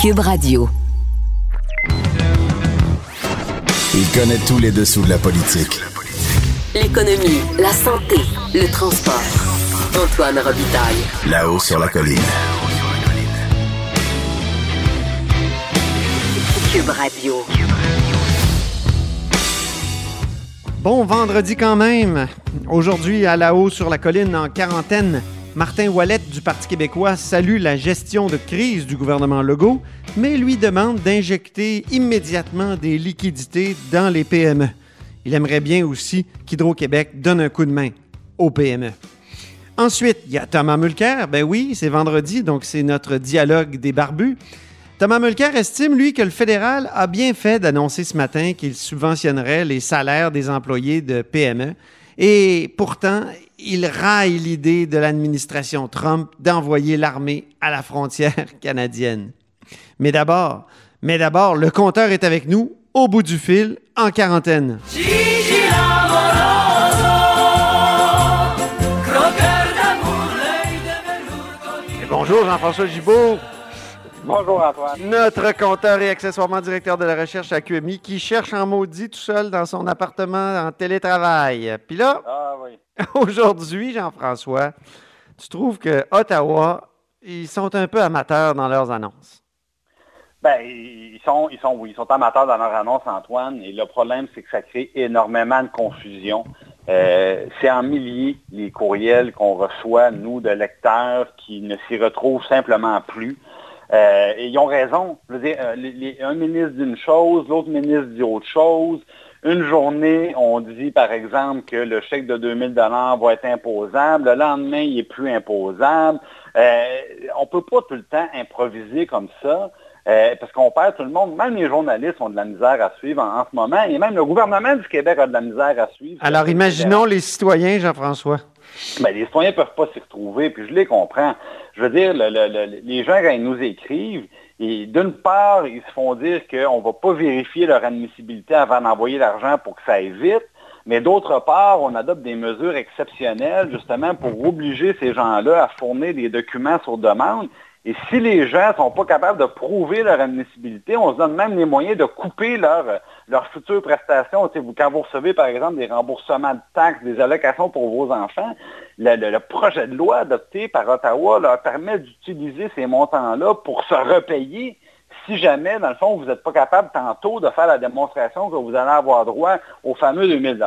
Cube Radio. Il connaît tous les dessous de la politique. L'économie, la santé, le transport. Antoine Robitaille. Là-haut sur la colline. Cube Radio. Bon vendredi quand même. Aujourd'hui, à la haut sur la colline en quarantaine, Martin Wallet du Parti québécois salue la gestion de crise du gouvernement Legault, mais lui demande d'injecter immédiatement des liquidités dans les PME. Il aimerait bien aussi qu'Hydro-Québec donne un coup de main aux PME. Ensuite, il y a Thomas Mulcair. Ben oui, c'est vendredi, donc c'est notre dialogue des barbus. Thomas Mulcair estime, lui, que le fédéral a bien fait d'annoncer ce matin qu'il subventionnerait les salaires des employés de PME. Et pourtant, il raille l'idée de l'administration Trump d'envoyer l'armée à la frontière canadienne. Mais d'abord, mais d'abord, le compteur est avec nous, au bout du fil, en quarantaine. Et bonjour Jean-François Gibault. Bonjour Antoine. Notre compteur et accessoirement directeur de la recherche à QMI qui cherche en maudit tout seul dans son appartement en télétravail. Puis là, Ah oui. aujourd'hui, Jean-François, tu trouves que Ottawa, ils sont un peu amateurs dans leurs annonces? Ben, ils sont, ils sont, oui, ils sont amateurs dans leur annonce, Antoine, et le problème, c'est que ça crée énormément de confusion. Euh, c'est en milliers les courriels qu'on reçoit, nous, de lecteurs, qui ne s'y retrouvent simplement plus. Euh, et ils ont raison. Je veux dire, euh, un ministre dit une chose, l'autre ministre dit autre chose. Une journée, on dit par exemple que le chèque de 2000 dollars va être imposable. Le lendemain, il est plus imposable. Euh, on peut pas tout le temps improviser comme ça. euh, parce qu'on perd tout le monde. Même les journalistes ont de la misère à suivre en, en ce moment. Et même le gouvernement du Québec a de la misère à suivre. Alors imaginons les citoyens, Jean-François. Ben, les citoyens ne peuvent pas s'y retrouver, puis je les comprends. Je veux dire, le- le- le- les gens, quand ils nous écrivent, d'une part, ils se font dire qu'on ne va pas vérifier leur admissibilité avant d'envoyer l'argent pour que ça aille mais d'autre part, on adopte des mesures exceptionnelles justement pour obliger ces gens-là à fournir des documents sur demande. Et si les gens ne sont pas capables de prouver leur admissibilité, on se donne même les moyens de couper leur, leurs futures prestations. Quand vous recevez, par exemple, des remboursements de taxes, des allocations pour vos enfants, le projet de loi adopté par Ottawa leur permet d'utiliser ces montants-là pour se repayer si jamais, dans le fond, vous n'êtes pas capable tantôt de faire la démonstration que vous allez avoir droit aux fameux 2000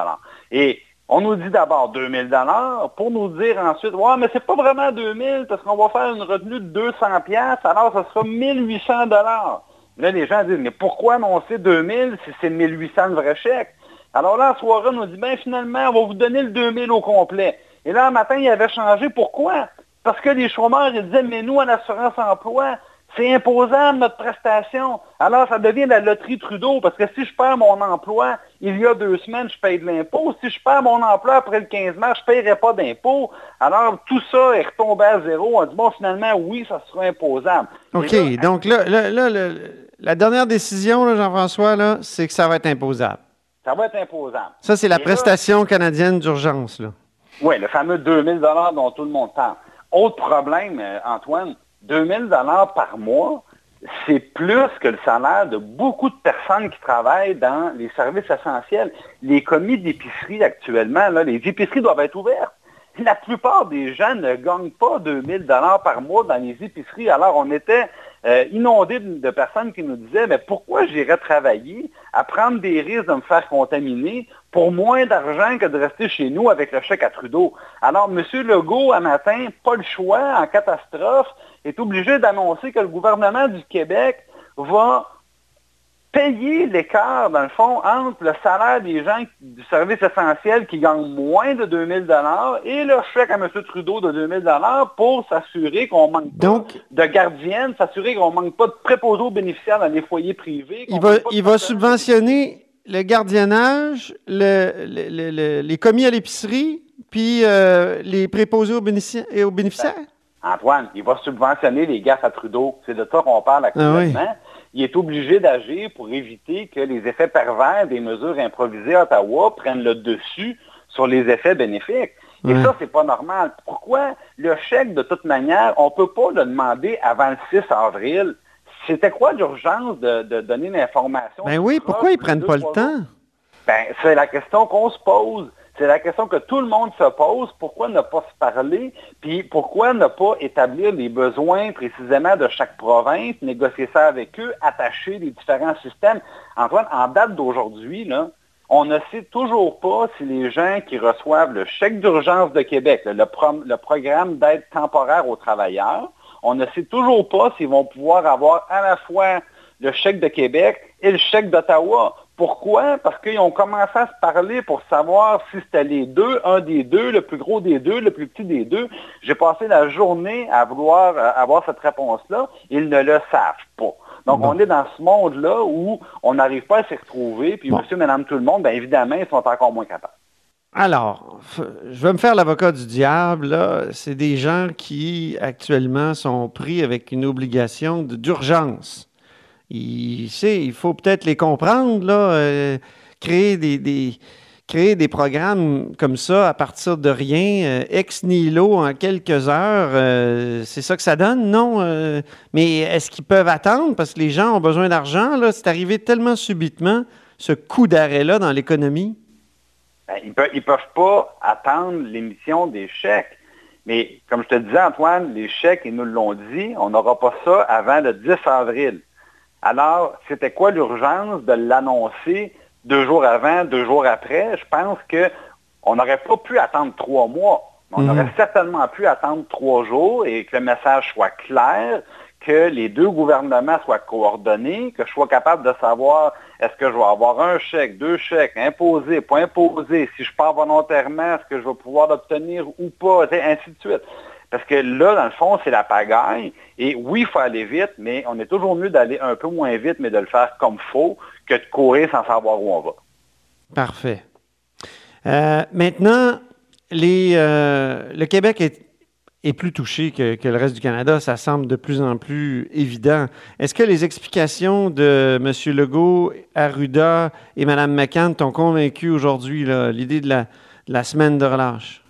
Et on nous dit d'abord 2000 dollars pour nous dire ensuite, ouais, mais c'est pas vraiment 2000 parce qu'on va faire une retenue de 200 pièces, alors ça sera 1800 dollars. Là, les gens disent, mais pourquoi annoncer 2000 si c'est 1800 de vrai chèque? Alors là, en soirée, on nous dit, ben finalement, on va vous donner le 2000 au complet. Et là, un matin, il avait changé. Pourquoi? Parce que les chômeurs, ils disaient, mais nous, en assurance emploi, c'est imposable notre prestation. Alors, ça devient la loterie Trudeau, parce que si je perds mon emploi il y a deux semaines, je paye de l'impôt. Si je perds mon emploi après le 15 mars, je ne paierai pas d'impôt. Alors, tout ça est retombé à zéro. On dit, bon, finalement, oui, ça sera imposable. OK, là, donc là, là, là, le- la dernière décision, Jean-François, c'est que ça va être imposable. ça va être imposable. Ça, c'est la Et prestation canadienne d'urgence. Oui, le fameux 2000 dollars dont tout le monde parle. Autre problème, euh, Antoine, 2000 dollars par mois, c'est plus que le salaire de beaucoup de personnes qui travaillent dans les services essentiels. Les commis d'épicerie actuellement, les épiceries doivent être ouvertes. La plupart des gens ne gagnent pas 2000 dollars par mois dans les épiceries. Alors, on était euh, inondés de, de personnes qui nous disaient, mais pourquoi j'irais travailler à prendre des risques de me faire contaminer pour moins d'argent que de rester chez nous avec le chèque à Trudeau? Alors, M. Legault, un matin, pas le choix, en catastrophe, est obligé d'annoncer que le gouvernement du Québec va payer l'écart, dans le fond, entre le salaire des gens du service essentiel qui gagnent moins de 2000 et le chèque à M. Trudeau de 2000 pour s'assurer qu'on manque Donc- pas de gardiennes, s'assurer qu'on manque pas de préposés aux bénéficiaires dans les foyers privés. Il va, il subventionner le gardiennage, le- le- le- le- les commis à l'épicerie, puis euh, les préposés aux, et aux bénéficiaires? Antoine, il va subventionner les gaffes à Trudeau. C'est de ça qu'on parle actuellement. Il est obligé d'agir pour éviter que les effets pervers des mesures improvisées à Ottawa prennent le dessus sur les effets bénéfiques. Et Ouais. ça, c'est pas normal. Pourquoi le chèque, de toute manière, on ne peut pas le demander avant le 6 avril? C'était quoi l'urgence de, donner l'information? Ben oui, pourquoi ils prennent pas le temps? Ben, c'est la question qu'on se pose. C'est la question que tout le monde se pose. Pourquoi ne pas se parler? Puis pourquoi ne pas établir les besoins précisément de chaque province, négocier ça avec eux, attacher les différents systèmes? Antoine, en date d'aujourd'hui, on ne sait toujours pas si les gens qui reçoivent le chèque d'urgence de Québec, le, le programme d'aide temporaire aux travailleurs, on ne sait toujours pas s'ils vont pouvoir avoir à la fois le chèque de Québec et le chèque d'Ottawa. Pourquoi? Parce qu'ils ont commencé à se parler pour savoir si c'était les deux, un des deux, le plus gros des deux, le plus petit des deux. J'ai passé la journée à vouloir euh, avoir cette réponse-là. Ils ne le savent pas. Donc, on est dans ce monde-là où on n'arrive pas à s'y retrouver. Puis, monsieur, madame, tout le monde, bien évidemment, ils sont encore moins capables. Alors, je vais me faire l'avocat du diable. C'est des gens qui, actuellement, sont pris avec une obligation d'urgence. Il, il faut peut-être les comprendre, là, euh, créer des, programmes comme ça à partir de rien, euh, ex nihilo en quelques heures, euh, c'est ça que ça donne, non? mais est-ce qu'ils peuvent attendre? Parce que les gens ont besoin d'argent, là. C'est arrivé tellement subitement, ce coup d'arrêt-là dans l'économie. Ben, ils ne peuvent, pas attendre l'émission des chèques. Mais comme je te disais, Antoine, les chèques, ils nous l'ont dit, on n'aura pas ça avant le 10 avril. Alors, c'était quoi l'urgence de l'annoncer deux jours avant, deux jours après? Je pense qu'on n'aurait pas pu attendre trois mois. On mhm. aurait certainement pu attendre trois jours et que le message soit clair, que les deux gouvernements soient coordonnés, que je sois capable de savoir est-ce que je vais avoir un chèque, deux chèques, imposé, pas imposé, si je pars volontairement, est-ce que je vais pouvoir l'obtenir ou pas, ainsi de suite. Parce que là, dans le fond, c'est la pagaille. Et oui, il faut aller vite, mais on est toujours mieux d'aller un peu moins vite, mais de le faire comme faut, que de courir sans savoir où on va. Parfait. Euh, maintenant, euh, le Québec est est plus touché que, le reste du Canada. Ça semble de plus en plus évident. Est-ce que les explications de M. Legault, Arruda et Mme McCann t'ont convaincu aujourd'hui, l'idée de la, semaine de relâche?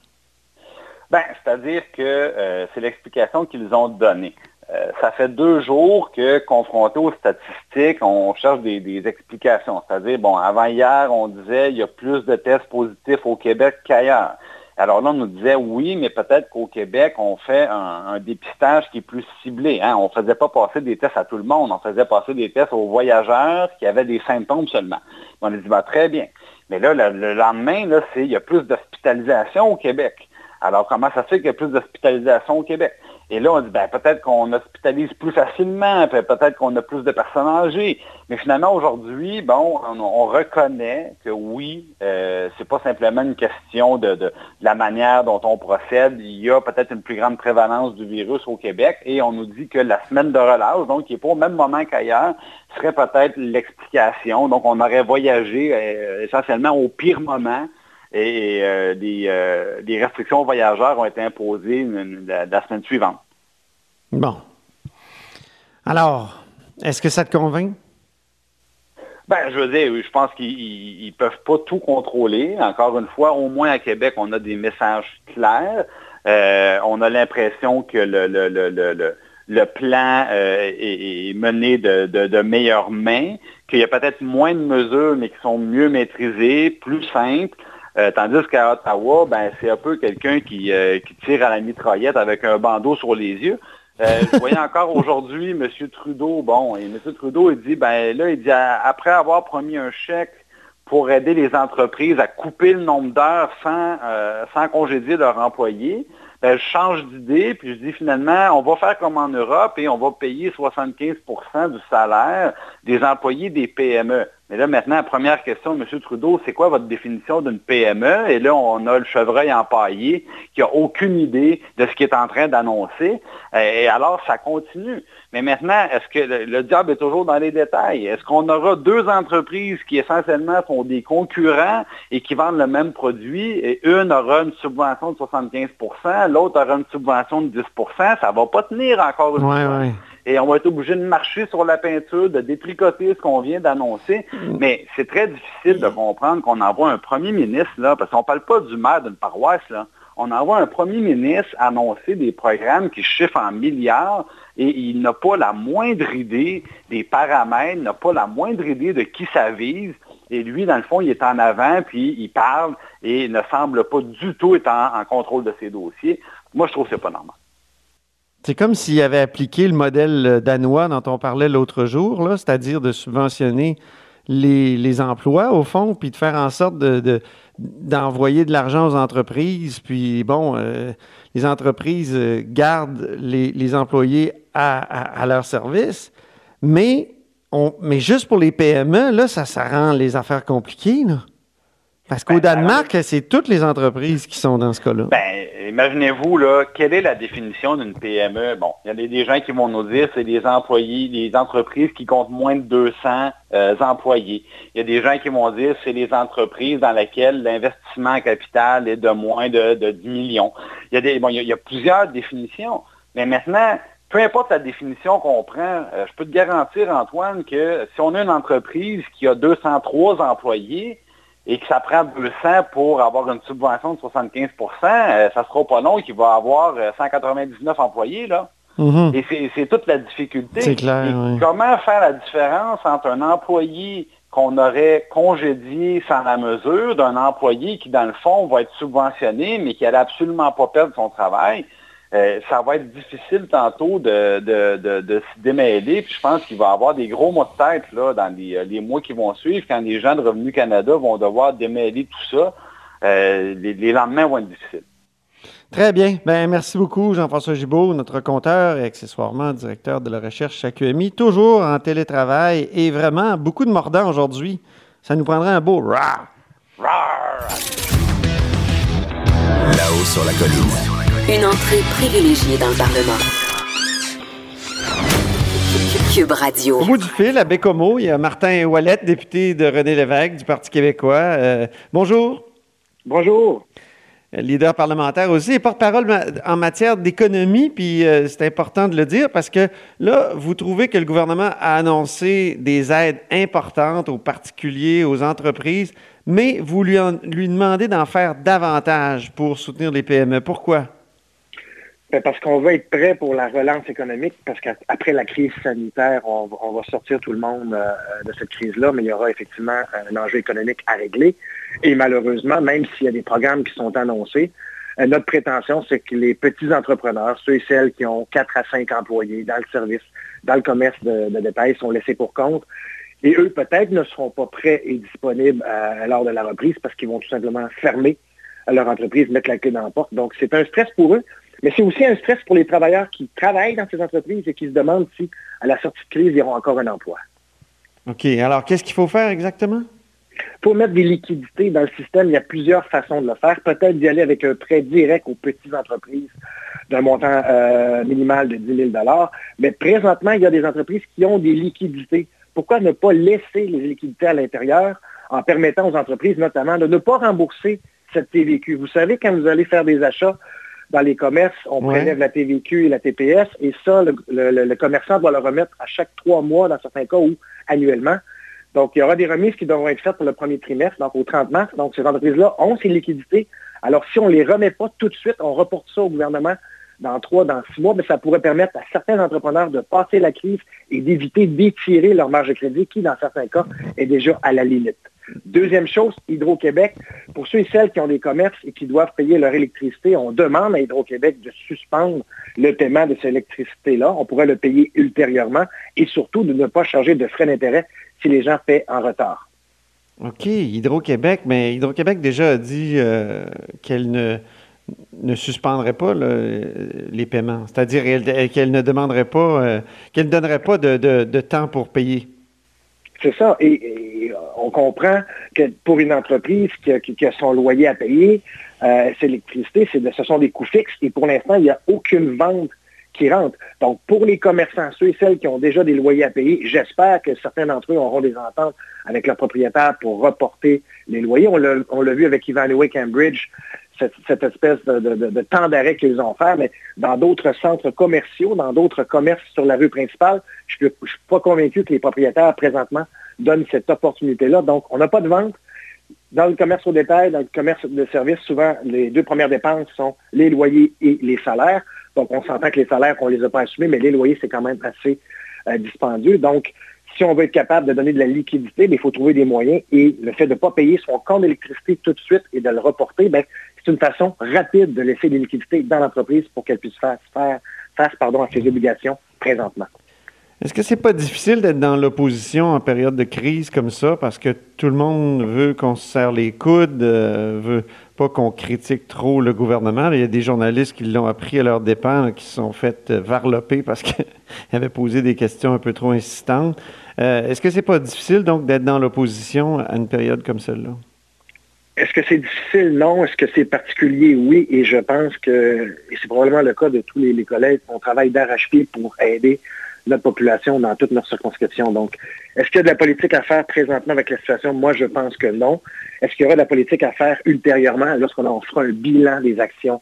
Bien, c'est-à-dire que euh, c'est l'explication qu'ils ont donnée. Euh, ça fait deux jours que, confronté aux statistiques, on cherche des, des explications. C'est-à-dire, bon, avant hier, on disait qu'il y a plus de tests positifs au Québec qu'ailleurs. Alors là, on nous disait oui, mais peut-être qu'au Québec, on fait un, dépistage qui est plus ciblé. Hein. On ne faisait pas passer des tests à tout le monde, on faisait passer des tests aux voyageurs qui avaient des symptômes seulement. On a dit, bah, très bien. Mais là, le, lendemain, là, il y a plus d'hospitalisation au Québec. Alors, comment ça se fait qu'il y a plus d'hospitalisation au Québec? Et là, on dit, ben, peut-être qu'on hospitalise plus facilement, peut-être qu'on a plus de personnes âgées. Mais finalement, aujourd'hui, bon, on, reconnaît que oui, euh, c'est pas simplement une question de, la manière dont on procède. Il y a peut-être une plus grande prévalence du virus au Québec et on nous dit que la semaine de relâche, donc qui n'est pas au même moment qu'ailleurs, serait peut-être l'explication. Donc, on aurait voyagé euh, essentiellement au pire moment et euh, euh, des, restrictions aux voyageurs ont été imposées la, semaine suivante. Bon. Alors, est-ce que ça te convainc? Ben, je veux dire, je pense qu'ils ne peuvent pas tout contrôler. Encore une fois, au moins à Québec, on a des messages clairs. Euh, on a l'impression que le, le, plan est, mené de, de, de meilleure main, qu'il y a peut-être moins de mesures, mais qui sont mieux maîtrisées, plus simples. Euh, tandis qu'à Ottawa, ben, c'est un peu quelqu'un qui, euh, qui, tire à la mitraillette avec un bandeau sur les yeux. Euh, je voyais encore aujourd'hui M. Trudeau, bon, et M. Trudeau, il dit, ben là, il dit, après avoir promis un chèque pour aider les entreprises à couper le nombre d'heures sans, sans congédier leurs employés, ben, je change d'idée, puis je dis finalement, on va faire comme en Europe et on va payer 75% du salaire des employés des PME. Mais là, maintenant, la première question M. Trudeau, c'est quoi votre définition d'une PME? Et là, on a le chevreuil empaillé qui n'a aucune idée de ce qu'il est en train d'annoncer. Et alors, ça continue. Mais maintenant, est-ce que le, diable est toujours dans les détails? Est-ce qu'on aura deux entreprises qui essentiellement sont des concurrents et qui vendent le même produit? Et une aura une subvention de 75% l'autre aura une subvention de 10% Ça ne va pas tenir encore une fois et on va être obligé de marcher sur la peinture, de détricoter ce qu'on vient d'annoncer. Mm. Mais c'est très difficile de comprendre qu'on envoie un premier ministre, là, parce qu'on ne parle pas du maire d'une paroisse, là. on envoie un premier ministre annoncer des programmes qui chiffrent en milliards et il n'a pas la moindre idée des paramètres, n'a pas la moindre idée de qui ça vise. Et lui, dans le fond, il est en avant, puis il parle et ne semble pas du tout être en, contrôle de ses dossiers. Moi, je trouve que ce n'est pas normal. C'est comme s'il avait appliqué le modèle danois dont on parlait l'autre jour, c'est-à-dire de subventionner les, emplois, au fond, puis de faire en sorte d'envoyer de, l'argent aux entreprises, puis bon, euh, les entreprises euh, gardent les, employés à, leur service, mais, on, juste pour les PME, là, ça, ça rend les affaires compliquées. Là. Parce qu'au ben, Danemark, c'est toutes les entreprises qui sont dans ce cas-là. Ben, imaginez-vous, là, quelle est la définition d'une PME? Bon, il y a des gens qui vont nous dire c'est des employés, des entreprises qui comptent moins de 200 euh, employés. Il y a des gens qui vont dire c'est les entreprises dans lesquelles l'investissement capital est de moins de, 10 millions. Il y, a des, bon, il, y a, plusieurs définitions. Mais maintenant, peu importe la définition qu'on prend, euh, je peux te garantir, Antoine, que si on a une entreprise qui a 203 employés, et que ça prend 200 pour avoir une subvention de 75% euh, ça sera pas long qu'il va avoir 199 euh, employés, là. Mm-hmm. Et c'est toute la difficulté. C'est clair. Comment faire la différence entre un employé qu'on aurait congédié sans la mesure d'un employé qui, dans le fond, va être subventionné, mais qui n'allait absolument pas perdre son travail? Euh, ça va être difficile tantôt de, de, se démêler. Puis je pense qu'il va y avoir des gros mots de tête là, dans euh, les, mois qui vont suivre, quand les gens de Revenu Canada vont devoir démêler tout ça. Euh, les, lendemains vont être difficiles. Très bien. Ben, merci beaucoup, Jean-François Gibault, notre compteur et accessoirement directeur de la recherche à QMI, toujours en télétravail et vraiment beaucoup de mordants aujourd'hui. Ça nous prendrait un beau rah! Là-haut sur la colline. Une entrée privilégiée dans le Parlement. Cube Radio. Au bout du fil, à Bécomo, il y a Martin Ouellet, député de René Lévesque du Parti québécois. Euh, bonjour. Bonjour. Leader parlementaire aussi et porte-parole en matière d'économie, puis euh, c'est important de le dire parce que là, vous trouvez que le gouvernement a annoncé des aides importantes aux particuliers, aux entreprises, mais vous lui, lui demandez d'en faire davantage pour soutenir les PME. Pourquoi? Ben, parce qu'on veut être prêt pour la relance économique, parce qu'après la crise sanitaire, on, va sortir tout le monde euh, de cette crise-là, mais il y aura effectivement un enjeu économique à régler. Et malheureusement, même s'il y a des programmes qui sont annoncés, euh, notre prétention, c'est que les petits entrepreneurs, ceux et celles qui ont 4 à 5 employés dans le service, dans le commerce de, détail, sont laissés pour compte. Et eux, peut-être, ne seront pas prêts et disponibles à, lors de la reprise parce qu'ils vont tout simplement fermer leur entreprise, mettre la clé dans la porte. Donc, c'est un stress pour eux. Mais c'est aussi un stress pour les travailleurs qui travaillent dans ces entreprises et qui se demandent si, à la sortie de crise, ils auront encore un emploi. OK. Alors, qu'est-ce qu'il faut faire exactement? Pour mettre des liquidités dans le système, il y a plusieurs façons de le faire. Peut-être d'y aller avec un prêt direct aux petites entreprises d'un montant euh, minimal de 10 000 Mais présentement, il y a des entreprises qui ont des liquidités. Pourquoi ne pas laisser les liquidités à l'intérieur en permettant aux entreprises notamment de ne pas rembourser cette TVQ? Vous savez, quand vous allez faire des achats dans les commerces, on prélève la TVQ et la TPS, et ça, le, commerçant doit le remettre à chaque trois mois, dans certains cas, ou annuellement. Donc, il y aura des remises qui devront être faites pour le premier trimestre, donc au 30 mars. Donc, ces entreprises-là ont ces liquidités. Alors, si on ne les remet pas tout de suite, on reporte ça au gouvernement dans trois, dans six mois, mais ça pourrait permettre à certains entrepreneurs de passer la crise et d'éviter d'étirer leur marge de crédit, qui, dans certains cas, est déjà à la limite. Deuxième chose, Hydro-Québec, pour ceux et celles qui ont des commerces et qui doivent payer leur électricité, on demande à Hydro-Québec de suspendre le paiement de cette électricité-là. On pourrait le payer ultérieurement et surtout de ne pas charger de frais d'intérêt si les gens paient en retard. OK, Hydro-Québec, mais Hydro-Québec déjà a dit euh, qu'elle ne, ne suspendrait pas les paiements, c'est-à-dire qu'elle ne demanderait pas, euh, qu'elle ne donnerait pas de, temps pour payer. C'est ça. Et, comprend que pour une entreprise qui a, son loyer à payer, euh, c'est l'électricité, ce sont des coûts fixes. Et pour l'instant, il n'y a aucune vente qui rentre. Donc, pour les commerçants, ceux et celles qui ont déjà des loyers à payer, j'espère que certains d'entre eux auront des ententes avec leurs propriétaires pour reporter les loyers. On l'a vu avec Evaluate Cambridge, cette, espèce de, temps d'arrêt qu'ils ont fait, mais dans d'autres centres commerciaux, dans d'autres commerces sur la rue principale, je ne suis pas convaincu que les propriétaires présentement donnent cette opportunité-là. Donc, on n'a pas de vente. Dans le commerce au détail, dans le commerce de services, souvent, les deux premières dépenses sont les loyers et les salaires. Donc, on s'entend que les salaires, on ne les a pas assumés, mais les loyers, c'est quand même assez euh, dispendieux. Donc, si on veut être capable de donner de la liquidité, ben, il faut trouver des moyens. Et le fait de ne pas payer son compte d'électricité tout de suite et de le reporter, ben, c'est une façon rapide de laisser des liquidités dans l'entreprise pour qu'elle puisse faire, faire face pardon, à ses obligations présentement. Est-ce que c'est pas difficile d'être dans l'opposition en période de crise comme ça? Parce que tout le monde veut qu'on se serre les coudes, euh, veut pas qu'on critique trop le gouvernement. Il y a des journalistes qui l'ont appris à leur dépens, qui se sont fait euh, varloper parce qu'ils avaient posé des questions un peu trop insistantes. Euh, est-ce que c'est pas difficile donc d'être dans l'opposition à une période comme celle-là? Est-ce que c'est difficile? Non. Est-ce que c'est particulier? Oui. Et je pense que, et c'est probablement le cas de tous les, les collègues, on travaille d'arrache-pied pour aider notre population dans toute notre circonscription. Donc, est-ce qu'il y a de la politique à faire présentement avec la situation? Moi, je pense que non. Est-ce qu'il y aura de la politique à faire ultérieurement lorsqu'on fera un bilan des actions,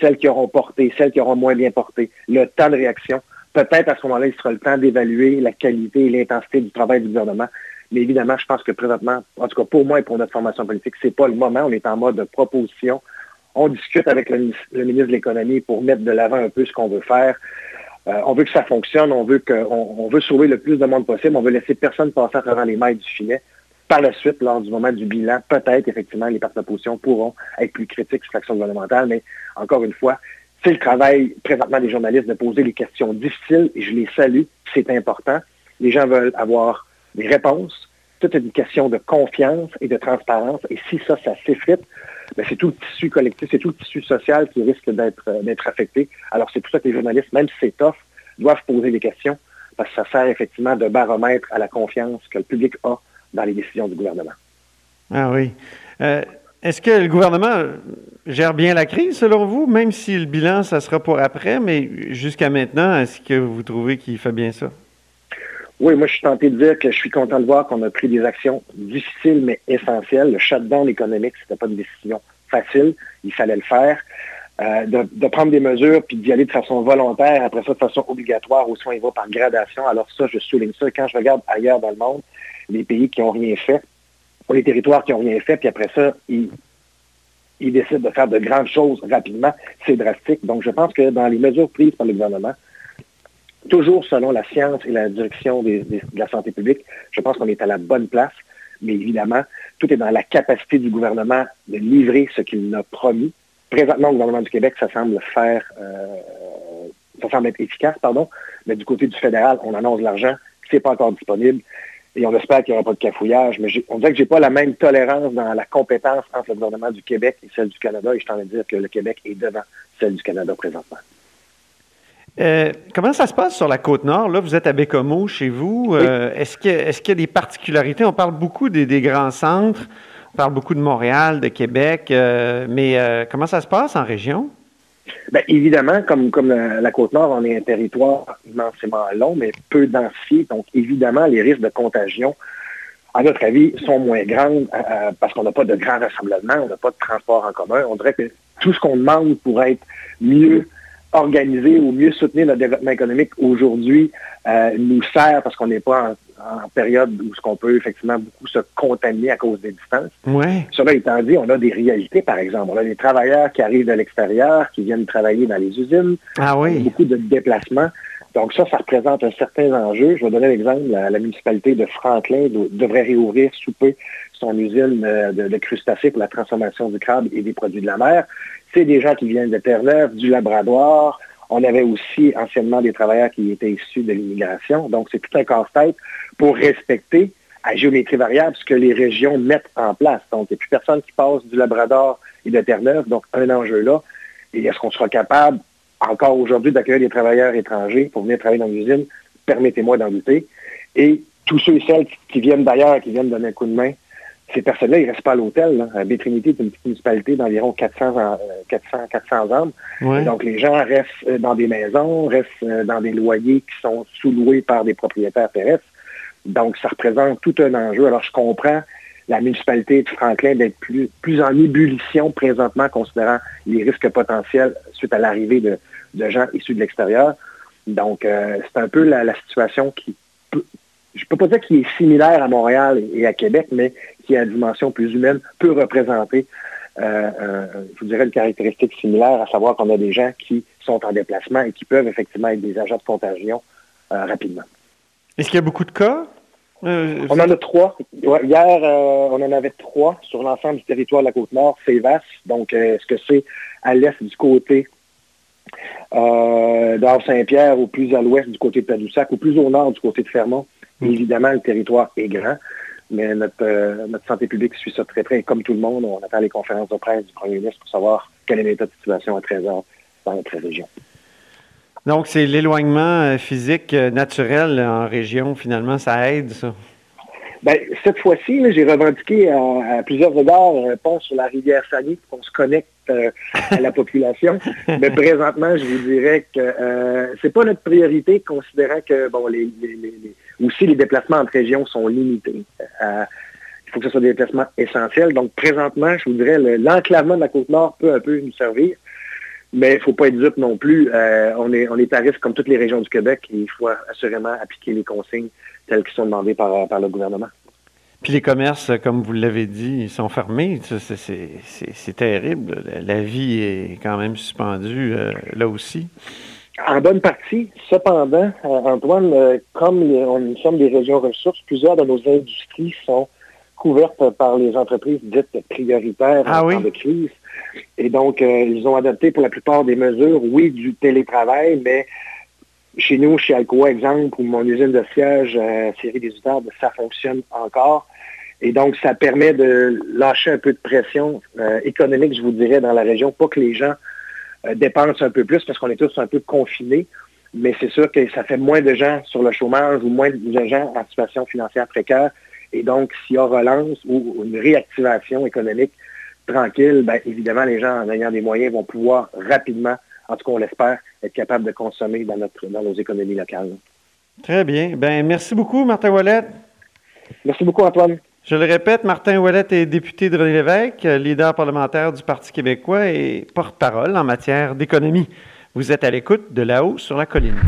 celles qui auront porté, celles qui auront moins bien porté, le temps de réaction? Peut-être à ce moment-là, il sera le temps d'évaluer la qualité et l'intensité du travail du gouvernement. Mais évidemment, je pense que présentement, en tout cas pour moi et pour notre formation politique, c'est pas le moment. On est en mode de proposition. On discute avec le ministre de l'Économie pour mettre de l'avant un peu ce qu'on veut faire. Euh, on veut que ça fonctionne, on veut, que, on, veut sauver le plus de monde possible, on veut laisser personne passer à travers les mailles du filet. Par la suite, lors du moment du bilan, peut-être, effectivement, les partis d'opposition pourront être plus critiques sur l'action gouvernementale, mais encore une fois, c'est le travail présentement des journalistes de poser les questions difficiles, et je les salue, c'est important. Les gens veulent avoir des réponses. Tout est une question de confiance et de transparence, et si ça, ça s'effrite, ben, c'est tout le tissu collectif, c'est tout le tissu social qui risque d'être euh, affecté. Alors, c'est pour ça que les journalistes, même si c'est doivent poser des questions parce que ça sert effectivement de baromètre à la confiance que le public a dans les décisions du gouvernement. Ah oui. Euh, est-ce que le gouvernement gère bien la crise, selon vous, même si le bilan, ça sera pour après, mais jusqu'à maintenant, est-ce que vous trouvez qu'il fait bien ça? Oui, moi, je suis tenté de dire que je suis content de voir qu'on a pris des actions difficiles mais essentielles. Le shutdown économique, c'était pas une décision facile. Il fallait le faire. Euh, de, prendre des mesures puis d'y aller de façon volontaire, après ça de façon obligatoire, ou soit il va par gradation. Alors ça, je souligne ça. Quand je regarde ailleurs dans le monde, les pays qui n'ont rien fait, ou les territoires qui n'ont rien fait, puis après ça, ils, ils décident de faire de grandes choses rapidement, c'est drastique. Donc je pense que dans les mesures prises par le gouvernement, toujours selon la science et la direction de la santé publique, je pense qu'on est à la bonne place. Mais évidemment, tout est dans la capacité du gouvernement de livrer ce qu'il a promis. Présentement, le gouvernement du Québec, ça semble faire, euh, ça semble être efficace, pardon. Mais du côté du fédéral, on annonce l'argent, c'est pas encore disponible. Et on espère qu'il n'y aura pas de cafouillage. Mais on dirait que j'ai pas la même tolérance dans la compétence entre le gouvernement du Québec et celle du Canada. Et je t'en ai dire que le Québec est devant celle du Canada présentement. Euh, comment ça se passe sur la côte nord? Là, vous êtes à Bécomo, chez vous. Euh, est-ce, qu'il y a des particularités? On parle beaucoup des, grands centres, on parle beaucoup de Montréal, de Québec, euh, mais comment ça se passe en région? Bien, évidemment, comme, comme la, côte nord, on est un territoire immensément long, mais peu densifié. Donc, évidemment, les risques de contagion, à notre avis, sont moins grands parce qu'on n'a pas de grands rassemblements, on n'a pas de transport en commun. On dirait que tout ce qu'on demande pour être mieux organiser ou mieux soutenir le développement économique aujourd'hui euh, nous sert parce qu'on n'est pas en, période où ce qu'on peut effectivement beaucoup se contaminer à cause des distances. Ouais. Cela étant dit, on a des réalités, par exemple. On a des travailleurs qui arrivent de l'extérieur, qui viennent travailler dans les usines. Ah oui. Beaucoup de déplacements. Donc ça, ça représente un certain enjeu. Je vais donner l'exemple. La, la, municipalité de Franklin devrait réouvrir sous peu son usine euh, de, de crustacés pour la transformation du crabe et des produits de la mer c'est des gens qui viennent de Terre-Neuve, du Labrador. On avait aussi anciennement des travailleurs qui étaient issus de l'immigration. Donc, c'est tout un casse-tête pour respecter à géométrie variable ce que les régions mettent en place. Donc, il n'y a plus personne qui passe du Labrador et de Terre-Neuve. Donc, un enjeu là. Et est-ce qu'on sera capable, encore aujourd'hui, d'accueillir des travailleurs étrangers pour venir travailler dans l'usine? Permettez-moi d'en douter. Et tous ceux et celles qui viennent d'ailleurs, qui viennent donner un coup de main ces personnes-là, ils restent pas à l'hôtel. Bétrinité est une petite municipalité d'environ 400, 400, 400 hommes. Donc, les gens restent euh, dans des maisons, restent euh, dans des loyers qui sont sous-loués par des propriétaires terrestres. Donc, ça représente tout un enjeu. Alors, je comprends la municipalité de Franklin d'être plus, plus en ébullition présentement, considérant les risques potentiels suite à l'arrivée de, gens issus de l'extérieur. Donc, euh, c'est un peu la, la situation qui peut, je peux pas dire qu'il est similaire à Montréal et à Québec, mais qui, à dimension plus humaine, peut représenter, je vous dirais, une caractéristique similaire, à savoir qu'on a des gens qui sont en déplacement et qui peuvent effectivement être des agents de contagion rapidement. Est-ce qu'il y a beaucoup de cas? on en a trois. Hier, on en avait trois sur l'ensemble du territoire de la Côte-Nord. C'est vaste. Donc, est-ce que c'est à l'est du côté euh, Saint-Pierre, ou plus à l'ouest du côté de Tadoussac, ou plus au nord du côté de Fermont? Mm. Évidemment, le territoire est grand, mais euh, notre, santé publique suit ça très près. comme tout le monde, on attend les conférences de presse du premier ministre pour savoir quel est l'état de situation à 13 heures dans notre région. Donc, c'est l'éloignement euh, physique euh, naturel en région, finalement, ça aide, ça? Ben, cette fois-ci, j'ai revendiqué à, plusieurs égards un pont sur la rivière Sani pour qu'on se connecte euh, à la population. Mais présentement, je vous dirais que euh, c'est pas notre priorité, considérant que bon, les, aussi les déplacements entre régions sont limités. Euh, il faut que ce soit des déplacements essentiels. Donc, présentement, je vous dirais, l'enclavement de la Côte-Nord peut un peu nous servir. Mais il ne faut pas être dupe non plus. on, est, on est à risque comme toutes les régions du Québec et il faut assurément appliquer les consignes telles qui sont demandées par le gouvernement. Puis les commerces, comme vous l'avez dit, ils sont fermés. C'est terrible. La vie est quand même suspendue euh, là aussi. En bonne partie. Cependant, euh, Antoine, euh, comme nous sommes des régions ressources, plusieurs de nos industries sont couvertes par les entreprises dites prioritaires ah en temps de crise. Et donc, ils ont adopté pour la plupart des mesures, oui, du télétravail, mais chez nous, chez Alcoa, exemple, ou mon usine de siège, euh, série des ben, ça fonctionne encore. Et donc, ça permet de lâcher un peu de pression euh, économique, je vous dirais, dans la région, pas que les gens euh, dépensent un peu plus parce qu'on est tous un peu confinés, mais c'est sûr que ça fait moins de gens sur le chômage ou moins de gens en situation financière précaire. Et donc, s'il y a relance ou une réactivation économique tranquille, bien, évidemment, les gens, en ayant des moyens, vont pouvoir rapidement en tout cas, on l'espère, être capable de consommer dans, notre, dans nos économies locales. Très bien. Ben, merci beaucoup, Martin Wallet. Merci beaucoup, Antoine. Je le répète, Martin Wallet est député de René Lévesque, leader parlementaire du Parti québécois et porte-parole en matière d'économie. Vous êtes à l'écoute de là-haut sur la colline.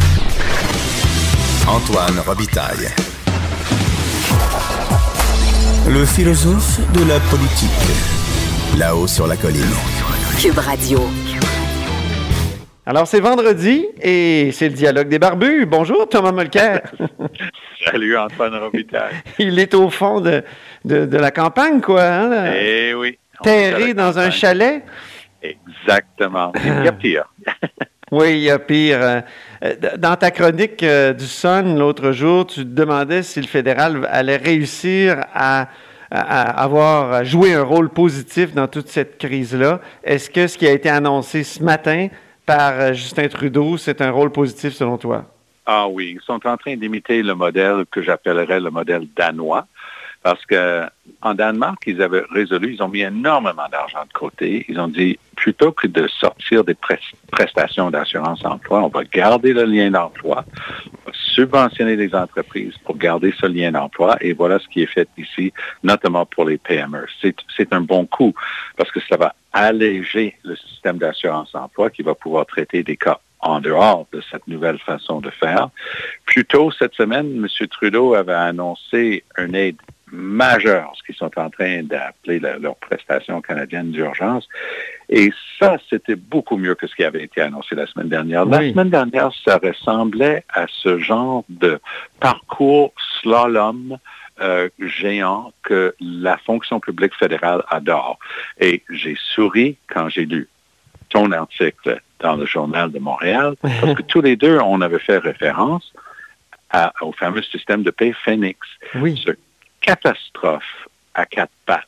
Antoine Robitaille. Le philosophe de la politique. Là-haut sur la colline. Cube Radio. Alors, c'est vendredi et c'est le dialogue des barbus. Bonjour, Thomas Mulcair. Salut, Antoine Robitaille. Il est au fond de, de, la campagne, quoi. Hein, eh oui. Terré dans un chalet. Exactement. Il y a pire. oui, il y a pire. Euh, dans ta chronique euh, du Sun l'autre jour, tu te demandais si le fédéral allait réussir à à avoir à jouer un rôle positif dans toute cette crise-là. Est-ce que ce qui a été annoncé ce matin par euh, Justin Trudeau, c'est un rôle positif selon toi? Ah oui, ils sont en train d'imiter le modèle que j'appellerais le modèle danois. Parce que en Danemark, ils avaient résolu, ils ont mis énormément d'argent de côté. Ils ont dit, plutôt que de sortir des prestations d'assurance emploi, on va garder le lien d'emploi, subventionner les entreprises pour garder ce lien d'emploi. Et voilà ce qui est fait ici, notamment pour les PME. C'est un bon coup parce que ça va alléger le système d'assurance emploi qui va pouvoir traiter des cas en dehors de cette nouvelle façon de faire. Plus tôt cette semaine, M. Trudeau avait annoncé une aide majeure, ce qu'ils sont en train d'appeler leur prestation canadienne d'urgence. Et ça, c'était beaucoup mieux que ce qui avait été annoncé la semaine dernière. La semaine dernière, ça ressemblait à ce genre de parcours slalom euh, géant que la fonction publique fédérale adore. Et j'ai souri quand j'ai lu ton article dans le journal de Montréal, parce que tous les deux, on avait fait référence au fameux système de paix Phoenix. Oui. Ce catastrophe à quatre pattes,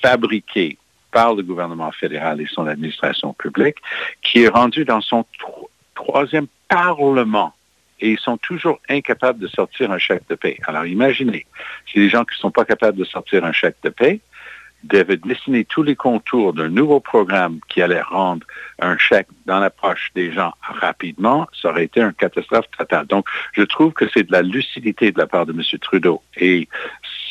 fabriquée par le gouvernement fédéral et son administration publique, qui est rendu dans son troisième parlement et ils sont toujours incapables de sortir un chèque de paix. Alors imaginez, si les gens qui ne sont pas capables de sortir un chèque de paix devaient dessiner tous les contours d'un nouveau programme qui allait rendre un chèque dans la poche des gens rapidement, ça aurait été une catastrophe totale. Donc, je trouve que c'est de la lucidité de la part de M. Trudeau. Et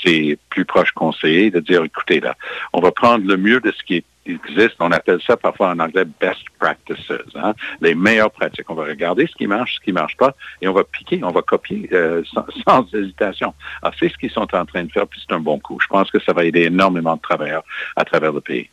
ses plus proches conseillers de dire, écoutez, là, on va prendre le mieux de ce qui existe. On appelle ça parfois en anglais best practices, hein, les meilleures pratiques. On va regarder ce qui marche, ce qui marche pas, et on va piquer, on va copier euh, sans, hésitation. Alors, c'est ce qu'ils sont en train de faire, puis c'est un bon coup. Je pense que ça va aider énormément de travailleurs à travers le pays.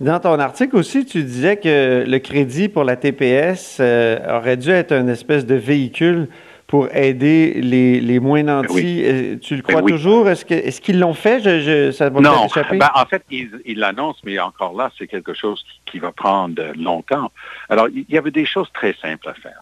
Dans ton article aussi, tu disais que le crédit pour la TPS euh, aurait dû être une espèce de véhicule pour aider les, les moins nantis. Oui. Euh, tu le crois oui. toujours? Est-ce qu'ils est l'ont fait? Je, je, ça va non, ben, en fait, ils l'annoncent, mais encore là, c'est quelque chose qui va prendre longtemps. Alors, il y avait des choses très simples à faire.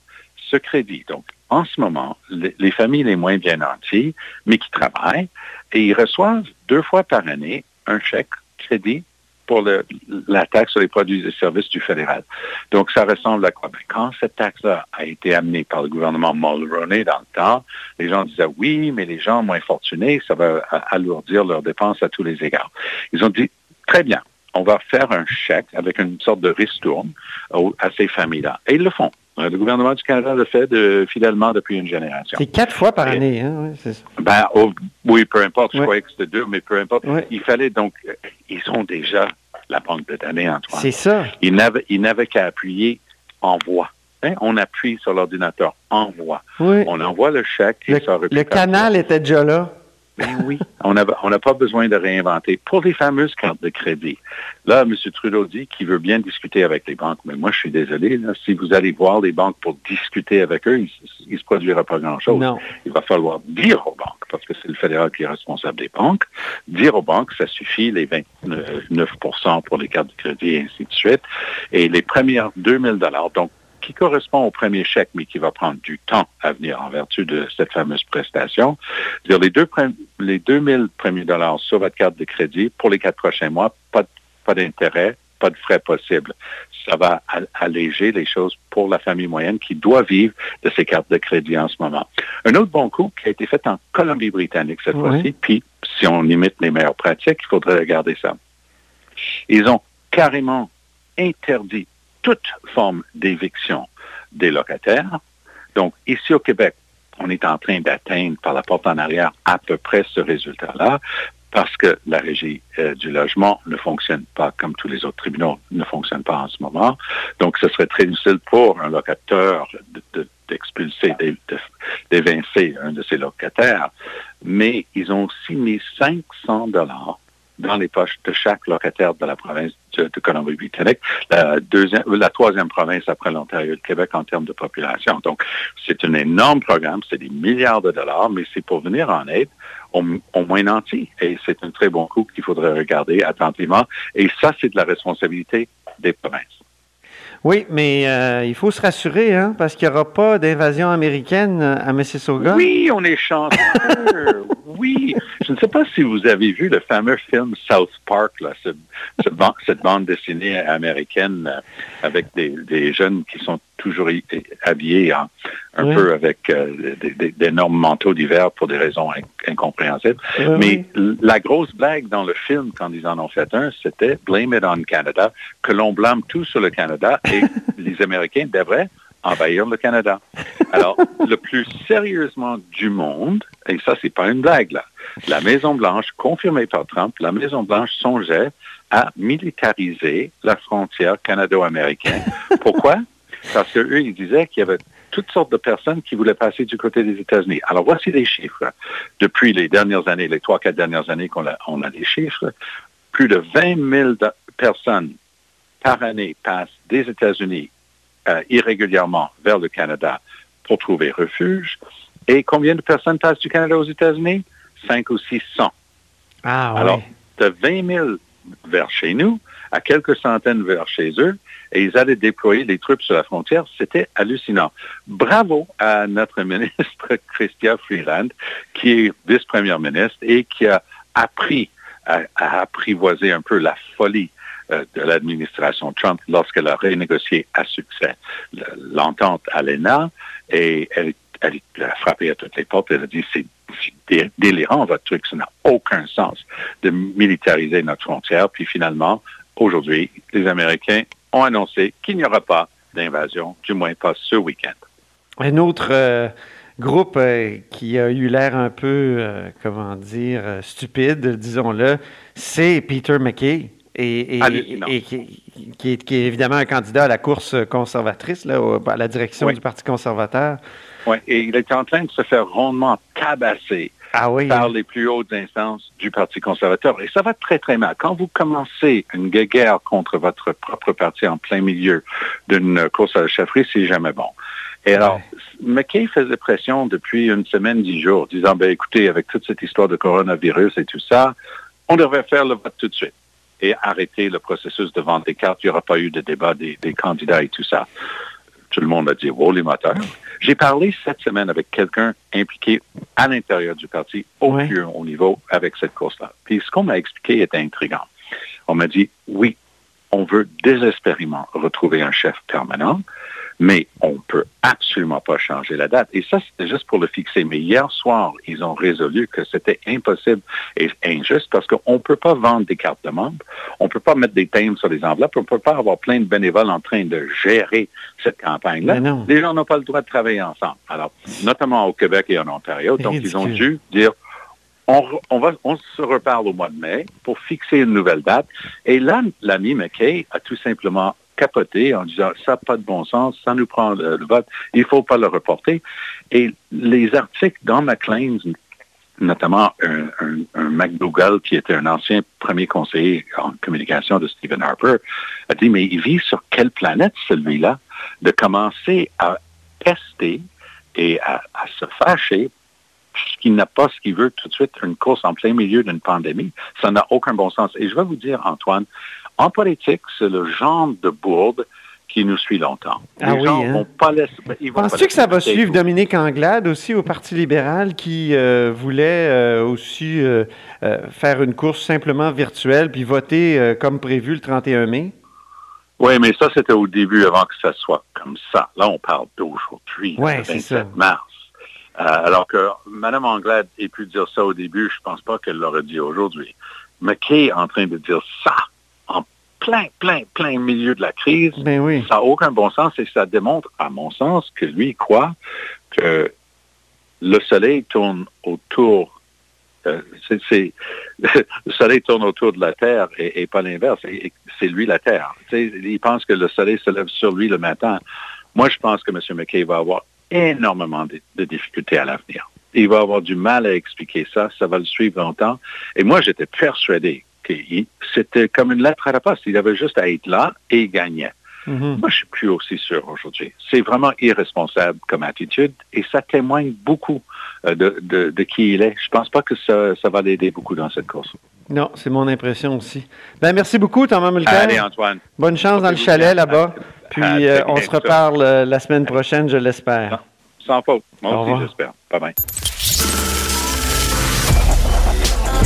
Ce crédit, donc, en ce moment, les, les familles les moins bien nantis, mais qui travaillent, et ils reçoivent deux fois par année un chèque crédit pour le, la taxe sur les produits et services du fédéral. Donc, ça ressemble à quoi? Ben, quand cette taxe-là a été amenée par le gouvernement Mulroney dans le temps, les gens disaient oui, mais les gens moins fortunés, ça va alourdir leurs dépenses à tous les égards. Ils ont dit, très bien, on va faire un chèque avec une sorte de ristourne à ces familles-là. Et ils le font. Le gouvernement du Canada le fait de, fidèlement depuis une génération. C'est quatre fois par année, hein? Oui, ça. Ben, oh, oui, peu importe. Je oui. croyais que c'était deux, mais peu importe. Oui. Il fallait donc... Ils ont déjà la banque de données, Antoine. C'est ça. Ils n'avaient qu'à appuyer envoi. Hein? On appuie sur l'ordinateur envoi. On envoie le chèque. Le, et ça le canal était déjà là. Ben oui, on n'a on pas besoin de réinventer. Pour les fameuses cartes de crédit, là, M. Trudeau dit qu'il veut bien discuter avec les banques, mais moi, je suis désolé. Là, si vous allez voir les banques pour discuter avec eux, il ne se produira pas grand-chose. Il va falloir dire aux banques, parce que c'est le fédéral qui est responsable des banques, dire aux banques, ça suffit, les 29% pour les cartes de crédit et ainsi de suite. Et les premières 2000 donc qui correspond au premier chèque, mais qui va prendre du temps à venir en vertu de cette fameuse prestation. -dire les, deux, les 2000 premiers dollars sur votre carte de crédit pour les quatre prochains mois, pas, pas d'intérêt, pas de frais possibles. Ça va alléger les choses pour la famille moyenne qui doit vivre de ces cartes de crédit en ce moment. Un autre bon coup qui a été fait en Colombie-Britannique cette oui. fois-ci, puis si on imite les meilleures pratiques, il faudrait regarder ça. Ils ont carrément interdit toute forme d'éviction des locataires. Donc, ici au Québec, on est en train d'atteindre par la porte en arrière à peu près ce résultat-là parce que la régie euh, du logement ne fonctionne pas comme tous les autres tribunaux ne fonctionnent pas en ce moment. Donc, ce serait très difficile pour un locateur d'expulser, de, d'évincer un de ses locataires. Mais ils ont aussi mis 500 dollars dans les poches de chaque locataire de la province de, Colombie-Britannique, la, deuxième, la troisième province après l'Ontario et le Québec en termes de population. Donc, c'est un énorme programme, c'est des milliards de dollars, mais c'est pour venir en aide au moins nantis. Et c'est un très bon coup qu'il faudrait regarder attentivement. Et ça, c'est de la responsabilité des provinces. Oui, mais euh, il faut se rassurer, hein, parce qu'il n'y aura pas d'invasion américaine à Mississauga. Oui, on est chanceux. oui. Je ne sais pas si vous avez vu le fameux film South Park, là, ce, ce, cette bande dessinée américaine euh, avec des, jeunes qui sont toujours habillés en, un oui. peu avec euh, d'énormes manteaux d'hiver pour des raisons inc incompréhensibles. Oui, Mais oui. la grosse blague dans le film, quand ils en ont fait un, c'était Blame it on Canada, que l'on blâme tout sur le Canada et les Américains devraient envahir le Canada. Alors, le plus sérieusement du monde, et ça, c'est pas une blague, là, la Maison-Blanche, confirmée par Trump, la Maison-Blanche songeait à militariser la frontière canado-américaine. Pourquoi? Parce qu'eux, ils disaient qu'il y avait toutes sortes de personnes qui voulaient passer du côté des États-Unis. Alors, voici les chiffres. Depuis les dernières années, les trois, quatre dernières années qu'on a, on a les chiffres, plus de 20 000 personnes par année passent des États-Unis euh, irrégulièrement vers le Canada pour trouver refuge. Et combien de personnes passent du Canada aux États-Unis? 5 ou 600. Ah. Alors, de 20 000 vers chez nous, à quelques centaines vers chez eux, et ils allaient déployer des troupes sur la frontière. C'était hallucinant. Bravo à notre ministre Christian Freeland, qui est vice-première ministre et qui a appris à, apprivoiser un peu la folie euh, de l'administration Trump lorsqu'elle a renégocié à succès l'entente à l'ENA et elle, elle, a frappé à toutes les portes. Elle a dit c'est délirant votre truc, ça n'a aucun sens de militariser notre frontière. Puis finalement, aujourd'hui, les Américains ont annoncé qu'il n'y aura pas d'invasion, du moins pas ce week-end. Un autre, euh, groupe qui a eu l'air un peu, comment dire, stupide, disons-le, c'est Peter McKay. Et, qui, est, évidemment un candidat à la course conservatrice, là, à la direction du Parti conservateur. Oui, et il est en train de se faire rondement tabasser ah par les plus hautes instances du Parti conservateur. Et ça va très, très mal. Quand vous commencez une guerre contre votre propre parti en plein milieu d'une course à la chefferie, c'est jamais bon. Et alors, McKay faisait pression depuis une semaine, dix jours, disant, ben écoutez, avec toute cette histoire de coronavirus et tout ça, on devrait faire le vote tout de suite et arrêter le processus de vente des cartes. Il n'y aura pas eu de débat des, des candidats et tout ça. Tout le monde a dit, wow, les moteurs. J'ai parlé cette semaine avec quelqu'un impliqué à l'intérieur du parti au plus haut niveau avec cette course-là. Puis ce qu'on m'a expliqué était intriguant. On m'a dit, oui, on veut désespérément retrouver un chef permanent mais on peut absolument pas changer la date. Et ça, c'était juste pour le fixer. Mais hier soir, ils ont résolu que c'était impossible et injuste parce qu'on ne peut pas vendre des cartes de membres, on ne peut pas mettre des thèmes sur les enveloppes, on ne peut pas avoir plein de bénévoles en train de gérer cette campagne-là. Les gens n'ont pas le droit de travailler ensemble. Alors, notamment au Québec et en Ontario. Donc, ils ont dû dire on, on, va, on se reparle au mois de mai pour fixer une nouvelle date. Et là, l'ami McKay a tout simplement capoté en disant ça n'a pas de bon sens, ça nous prend le, vote, il ne faut pas le reporter. Et les articles dans McLean, notamment un, McDougall, qui était un ancien premier conseiller en communication de Stephen Harper, a dit, mais il vit sur quelle planète celui-là de commencer à tester et à, à se fâcher puisqu'il n'a pas ce qu'il veut tout de suite, une course en plein milieu d'une pandémie. Ça n'a aucun bon sens. Et je vais vous dire, Antoine, en politique, c'est le genre de bourde qui nous suit longtemps. Ah les gens hein? vont pas laisser. Penses-tu que ça va suivre Dominique Anglade aussi au Parti libéral qui euh, voulait euh, aussi euh, faire une course simplement virtuelle puis voter comme prévu le 31 mai? Oui, mais ça, c'était au début avant que ça soit comme ça. Là, on parle d'aujourd'hui, ouais, le 27 mars. alors que Mme Anglade ait pu dire ça au début, je pense pas qu'elle l'aurait dit aujourd'hui. Mais qui est en train de dire ça? Plein, plein, plein milieu de la crise. Ben oui. Ça n'a aucun bon sens et ça démontre, à mon sens, que lui croit que le soleil tourne autour. Euh, le soleil tourne autour de la Terre et, pas l'inverse. C'est lui la Terre. il pense que le soleil se lève sur lui le matin. Moi, je pense que M. McKay va avoir énormément de, de difficultés à l'avenir. Il va avoir du mal à expliquer ça. Ça va le suivre longtemps. Et moi, j'étais persuadé c'était comme une lettre à la poste. Il avait juste à être là et il gagnait. Mhm. Moi, je suis plus aussi sûr aujourd'hui. C'est vraiment irresponsable comme attitude et ça témoigne beaucoup euh, de, qui il est. Je pense pas que ça, va l'aider beaucoup dans cette course. Non, c'est mon impression aussi. Ben, merci beaucoup, Thomas Mulcair. Allez, Antoine. Bonne chance dans le chalet là-bas. Puis, euh, on se reparle euh, la semaine prochaine, je l'espère. Sans faute. Moi aussi, j'espère. Bye bye.